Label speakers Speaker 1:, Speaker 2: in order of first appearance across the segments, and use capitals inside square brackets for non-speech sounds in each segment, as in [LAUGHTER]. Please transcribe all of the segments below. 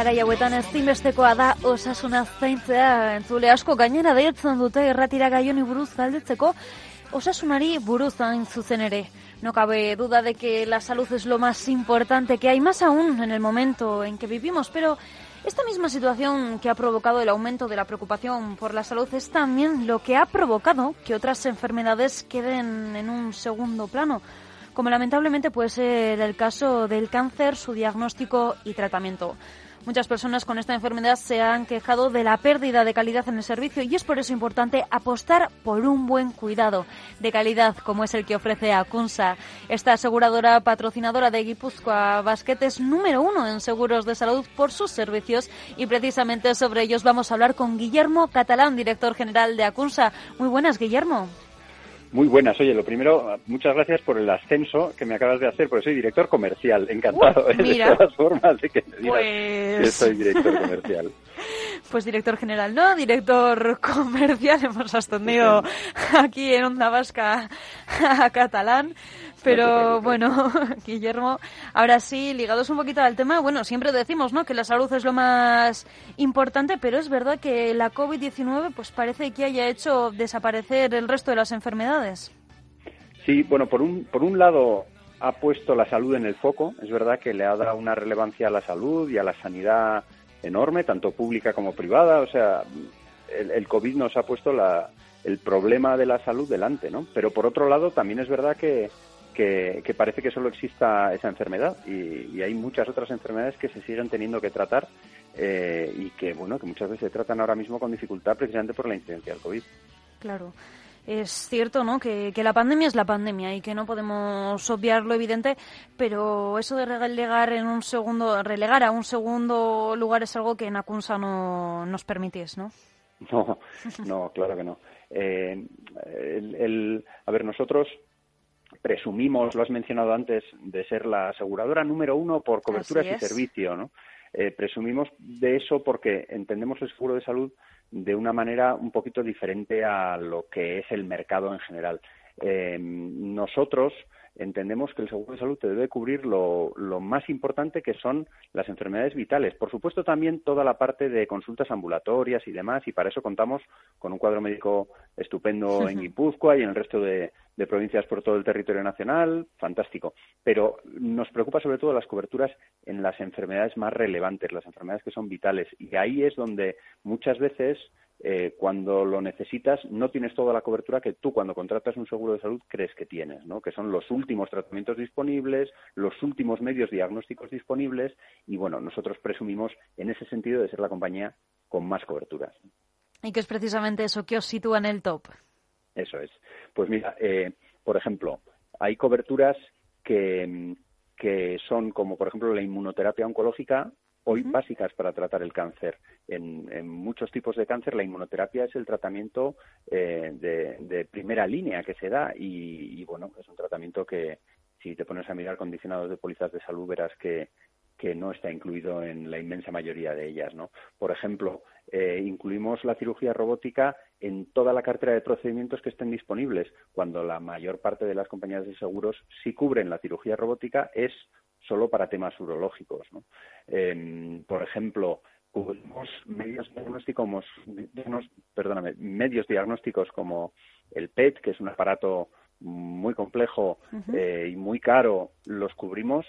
Speaker 1: Garai hauetan ezinbestekoa da osasuna zaintzea entzule asko gainera deitzen dute erratira gaioni buruz galdetzeko osasunari buruz hain zuzen ere. No cabe duda de que la salud es lo más importante que hay, más aún en el momento en que vivimos, pero esta misma situación que ha provocado el aumento de la preocupación por la salud es también lo que ha provocado que otras enfermedades queden en un segundo plano como lamentablemente puede ser el caso del cáncer, su diagnóstico y tratamiento. Muchas personas con esta enfermedad se han quejado de la pérdida de calidad en el servicio y es por eso importante apostar por un buen cuidado de calidad como es el que ofrece Acunsa. Esta aseguradora patrocinadora de Guipúzcoa Basket es número uno en seguros de salud por sus servicios y precisamente sobre ellos vamos a hablar con Guillermo Catalán, director general de Acunsa. Muy buenas, Guillermo.
Speaker 2: Muy buenas. Oye, lo primero, muchas gracias por el ascenso que me acabas de hacer, porque soy director comercial. Encantado ¿eh? de todas formas de que me digas que pues soy director comercial. [LAUGHS]
Speaker 1: Pues director general, no, director comercial. [LAUGHS] Hemos ascendido aquí en Onda Vasca a catalán. Pero bueno, [LAUGHS] Guillermo, ahora sí, ligados un poquito al tema, bueno, siempre decimos, ¿no? Que la salud es lo más importante, pero es verdad que la COVID-19 pues parece que haya hecho desaparecer el resto de las enfermedades.
Speaker 2: Sí, bueno, por un, por un lado ha puesto la salud en el foco, es verdad que le ha dado una relevancia a la salud y a la sanidad enorme, tanto pública como privada, o sea, el, el COVID nos ha puesto la, el problema de la salud delante, ¿no? Pero por otro lado también es verdad que que, parece que solo exista esa enfermedad y, hay muchas otras enfermedades que se siguen teniendo que tratar eh, y que, bueno, que muchas veces se tratan ahora mismo con dificultad precisamente por la incidencia del COVID.
Speaker 1: Claro. Es cierto, ¿no? Que, la pandemia es la pandemia y que no podemos obviar lo evidente, pero eso de relegar en un segundo, relegar a un segundo lugar es algo que en Acunsa no nos permitís, ¿no? [LAUGHS]
Speaker 2: No, no, claro que no. Eh, el, a ver, nosotros presumimos, lo has mencionado antes, de ser la aseguradora número uno por coberturas y servicio, ¿no? Eh, presumimos de eso porque entendemos el seguro de salud de una manera un poquito diferente a lo que es el mercado en general. Eh, nosotros entendemos que el seguro de salud te debe cubrir lo, más importante que son las enfermedades vitales. Por supuesto, también toda la parte de consultas ambulatorias y demás, y para eso contamos con un cuadro médico estupendo [LAUGHS] en Guipúzcoa y en el resto de, provincias por todo el territorio nacional, fantástico. Pero nos preocupa sobre todo las coberturas en las enfermedades más relevantes, las enfermedades que son vitales, y ahí es donde muchas veces eh, cuando lo necesitas no tienes toda la cobertura que tú cuando contratas un seguro de salud crees que tienes, ¿no? que son los últimos tratamientos disponibles, los últimos medios diagnósticos disponibles y bueno, nosotros presumimos en ese sentido de ser la compañía con más coberturas.
Speaker 1: ¿Y qué es precisamente eso que os sitúa en el top?
Speaker 2: Eso es. Pues mira, eh, por ejemplo, hay coberturas que, que son como por ejemplo la inmunoterapia oncológica hoy básicas para tratar el cáncer. En, muchos tipos de cáncer la inmunoterapia es el tratamiento eh, de, primera línea que se da y, bueno, es un tratamiento que si te pones a mirar condicionados de pólizas de salud verás que, que no está incluido en la inmensa mayoría de ellas, ¿no? Por ejemplo, eh, incluimos la cirugía robótica en toda la cartera de procedimientos que estén disponibles, cuando la mayor parte de las compañías de seguros sí cubren la cirugía robótica es solo para temas urológicos. ¿no? Em, por ejemplo, cubrimos medios diagnósticos, perdóname, medios diagnósticos como el PET, que es un aparato muy complejo eh, y muy caro, los cubrimos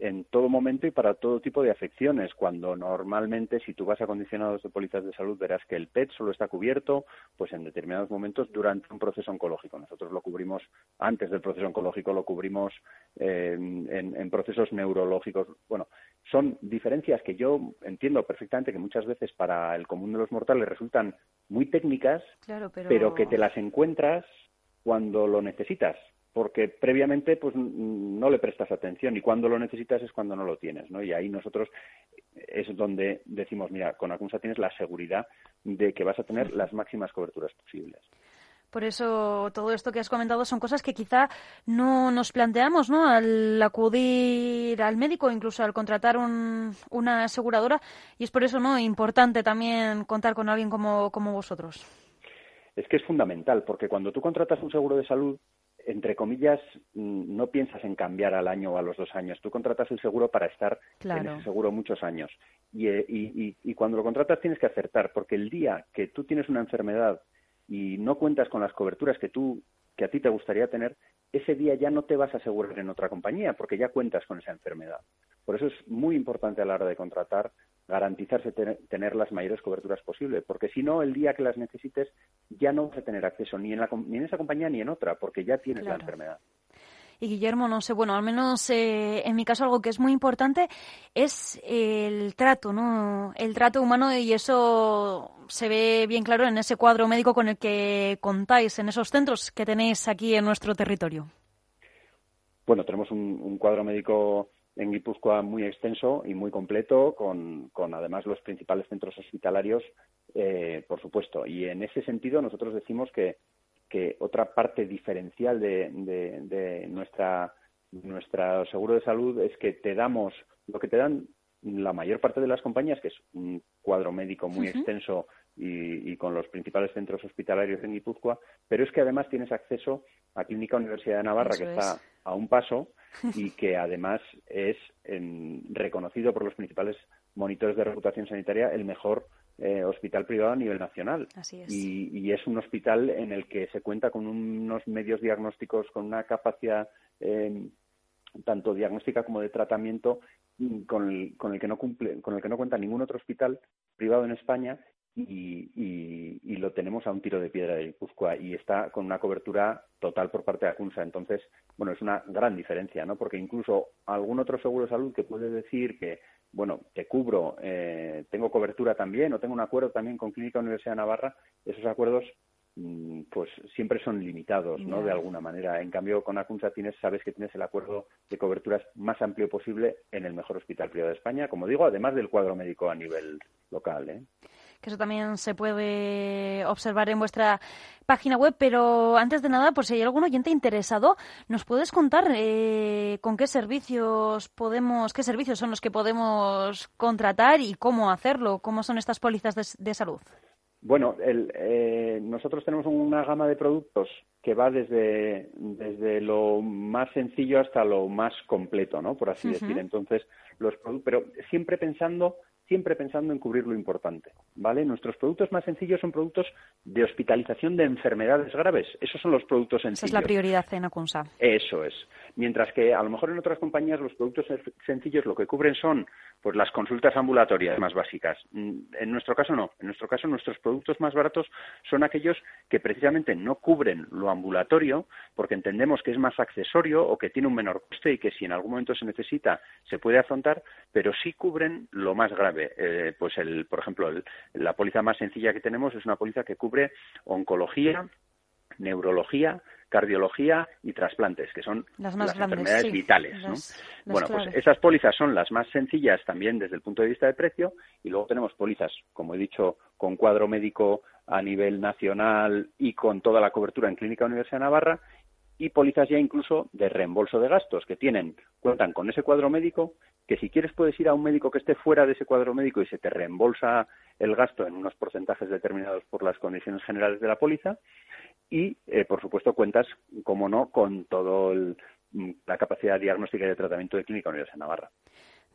Speaker 2: en todo momento y para todo tipo de afecciones, cuando normalmente si tú vas a condicionados de pólizas de salud verás que el PET solo está cubierto pues en determinados momentos durante un proceso oncológico. Nosotros lo cubrimos antes del proceso oncológico, lo cubrimos en, en, procesos neurológicos. Bueno, son diferencias que yo entiendo perfectamente que muchas veces para el común de los mortales resultan muy técnicas, pero... que te las encuentras cuando lo necesitas porque previamente pues no le prestas atención y cuando lo necesitas es cuando no lo tienes, ¿no? Y ahí nosotros es donde decimos, mira, con Acunsa tienes la seguridad de que vas a tener las máximas coberturas posibles.
Speaker 1: Por eso todo esto que has comentado son cosas que quizá no nos planteamos, ¿no? Al acudir al médico, incluso al contratar una aseguradora, y es por eso, ¿no? Importante también contar con alguien como, como vosotros.
Speaker 2: Es que es fundamental, porque cuando tú contratas un seguro de salud, entre comillas, mm, no piensas en cambiar al año o a los dos años. Tú contratas el seguro para estar en ese seguro muchos años. Eh, y, y, cuando lo contratas tienes que acertar, porque el día que tú tienes una enfermedad y no cuentas con las coberturas que tú que a ti te gustaría tener, ese día ya no te vas a asegurar en otra compañía porque ya cuentas con esa enfermedad. Por eso es muy importante a la hora de contratar garantizarse tener las mayores coberturas posibles, porque si no, el día que las necesites ya no vas a tener acceso ni en, la, ni en esa compañía ni en otra, porque ya tienes la enfermedad.
Speaker 1: Y Guillermo, no sé, bueno, al menos eh, en mi caso algo que es muy importante es el trato, ¿no? El trato humano y eso se ve bien claro en ese cuadro médico con el que contáis, en esos centros que tenéis aquí en nuestro territorio.
Speaker 2: Bueno, tenemos un, cuadro médico en Guipúzcoa muy extenso y muy completo, con, con además los principales centros hospitalarios, eh, por supuesto. Y en ese sentido nosotros decimos que que otra parte diferencial de, de, nuestra nuestro seguro de salud es que te damos lo que te dan la mayor parte de las compañías, que es un cuadro médico muy extenso y, con los principales centros hospitalarios en Guipúzcoa, pero es que además tienes acceso a Clínica Universidad de Navarra, que está a un paso [LAUGHS] y que además es reconocido por los principales monitores de reputación sanitaria el mejor eh, hospital privado a nivel nacional. Y, es un hospital en el que se cuenta con unos medios diagnósticos, con una capacidad eh, tanto diagnóstica como de tratamiento con el, con el que no cumple, con el que no cuenta ningún otro hospital privado en España y, lo tenemos a un tiro de piedra de Guipúzcoa y está con una cobertura total por parte de Acunsa. Entonces, bueno, es una gran diferencia, ¿no? Porque incluso algún otro seguro de salud que puede decir que bueno, te cubro, eh, tengo cobertura también o tengo un acuerdo también con Clínica Universidad de Navarra, esos acuerdos mm, pues siempre son limitados, ¿no? De alguna manera. En cambio, con Acunsa tienes, sabes que tienes el acuerdo de coberturas más amplio posible en el mejor hospital privado de España, como digo, además del cuadro médico a nivel local, ¿eh?
Speaker 1: Que eso también se puede observar en vuestra página web. Pero antes de nada, por si hay algún oyente interesado, ¿nos puedes contar eh, con qué servicios podemos, qué servicios son los que podemos contratar y cómo hacerlo? ¿Cómo son estas pólizas de, salud?
Speaker 2: Bueno, eh, nosotros tenemos una gama de productos que va desde, desde lo más sencillo hasta lo más completo, ¿no? Por así decir. Entonces, los pero siempre pensando siempre pensando en cubrir lo importante, ¿vale? Nuestros productos más sencillos son productos de hospitalización de enfermedades graves. Esos son los productos sencillos. Esa
Speaker 1: es la prioridad en Acunsa.
Speaker 2: Eso es. Mientras que a lo mejor en otras compañías los productos sencillos lo que cubren son pues las consultas ambulatorias más básicas. Mm, en nuestro caso no. En nuestro caso nuestros productos más baratos son aquellos que precisamente no cubren lo ambulatorio porque entendemos que es más accesorio o que tiene un menor coste y que si en algún momento se necesita se puede afrontar, pero sí cubren lo más grave eh, pues el, por ejemplo, la póliza más sencilla que tenemos es una póliza que cubre oncología, neurología, cardiología y trasplantes, que son las, enfermedades vitales. bueno, pues esas pólizas son las más sencillas también desde el punto de vista de precio y luego tenemos pólizas, como he dicho, con cuadro médico a nivel nacional y con toda la cobertura en Clínica Universidad de Navarra y pólizas ya incluso de reembolso de gastos que tienen, cuentan con ese cuadro médico, que si quieres puedes ir a un médico que esté fuera de ese cuadro médico y se te reembolsa el gasto en unos porcentajes determinados por las condiciones generales de la póliza y, eh, por supuesto, cuentas, como no, con toda la capacidad diagnóstica y de tratamiento de Clínica Universidad de Navarra.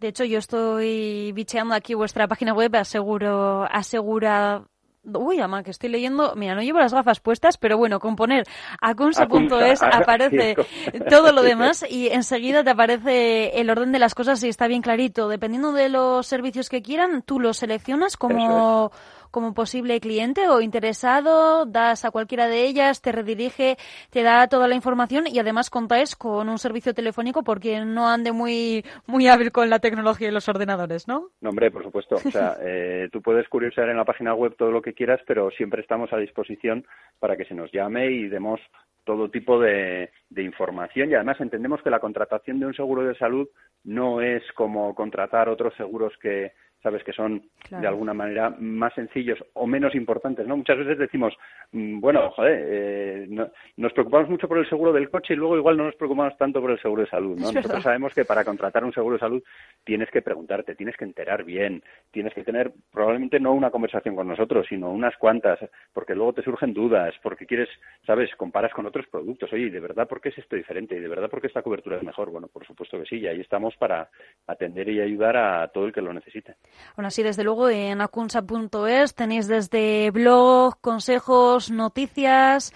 Speaker 1: De hecho, yo estoy bicheando aquí vuestra página web, aseguro, asegura Uy, ama, que estoy leyendo. Mira, no llevo las gafas puestas, pero bueno, con poner acunsa.es aparece [LAUGHS] todo lo demás [LAUGHS] y enseguida te aparece el orden de las cosas y está bien clarito. Dependiendo de los servicios que quieran, tú los seleccionas como como posible cliente o interesado, das a cualquiera de ellas, te redirige, te da toda la información y además contáis con un servicio telefónico porque no ande muy, muy hábil con la tecnología y los ordenadores, ¿no?
Speaker 2: No, hombre, por supuesto. O sea, [LAUGHS] eh, tú puedes curiosear en la página web todo lo que quieras, pero siempre estamos a disposición para que se nos llame y demos todo tipo de, de, información y además entendemos que la contratación de un seguro de salud no es como contratar otros seguros que sabes que son de alguna manera más sencillos o menos importantes, ¿no? Muchas veces decimos, mm, bueno, joder, eh, nos preocupamos mucho por el seguro del coche y luego igual no nos preocupamos tanto por el seguro de salud, ¿no? Nosotros sabemos que para contratar un seguro de salud tienes que preguntarte, tienes que enterar bien, tienes que tener probablemente no una conversación con nosotros, sino unas cuantas, porque luego te surgen dudas, porque quieres, sabes, comparas con otros productos, oye, ¿de verdad por qué es esto diferente? ¿Y de verdad por qué esta cobertura es mejor? Bueno, por supuesto que sí, y ahí estamos para atender y ayudar a todo el que lo necesite.
Speaker 1: Bueno, así desde luego en acunsa.es tenéis desde blog, consejos, noticias,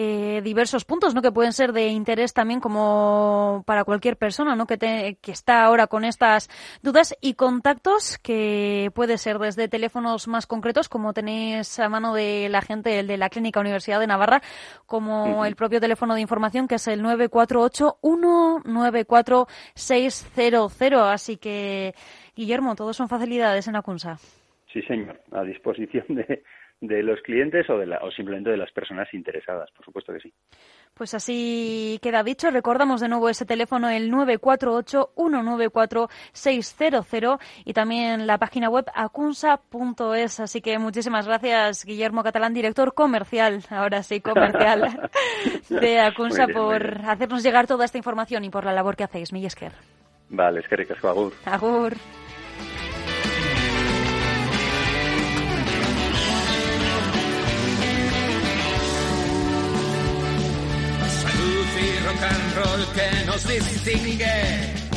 Speaker 1: eh, diversos puntos, ¿no? Que pueden ser de interés también como para cualquier persona, ¿no? Que, que está ahora con estas dudas y contactos que puede ser desde teléfonos más concretos, como tenéis a mano de la gente, el de la Clínica Universidad de Navarra, como el propio teléfono de información que es el 948 194 600. Así que Guillermo, todos son facilidades en Acunsa.
Speaker 2: Sí, señor, a disposición de, de los clientes o, de la, o simplemente de las personas interesadas, por supuesto que sí.
Speaker 1: Pues así queda dicho. Recordamos de nuevo ese teléfono, el 948-194-600 y también la página web acunsa.es. Así que muchísimas gracias, Guillermo Catalán, director comercial, ahora sí, comercial [LAUGHS] de Acunsa, por hacernos llegar toda esta información y por la labor que hacéis. Millesker.
Speaker 2: Vale, es que ricasco, agur.
Speaker 1: Agur.
Speaker 3: Roll que nos distingue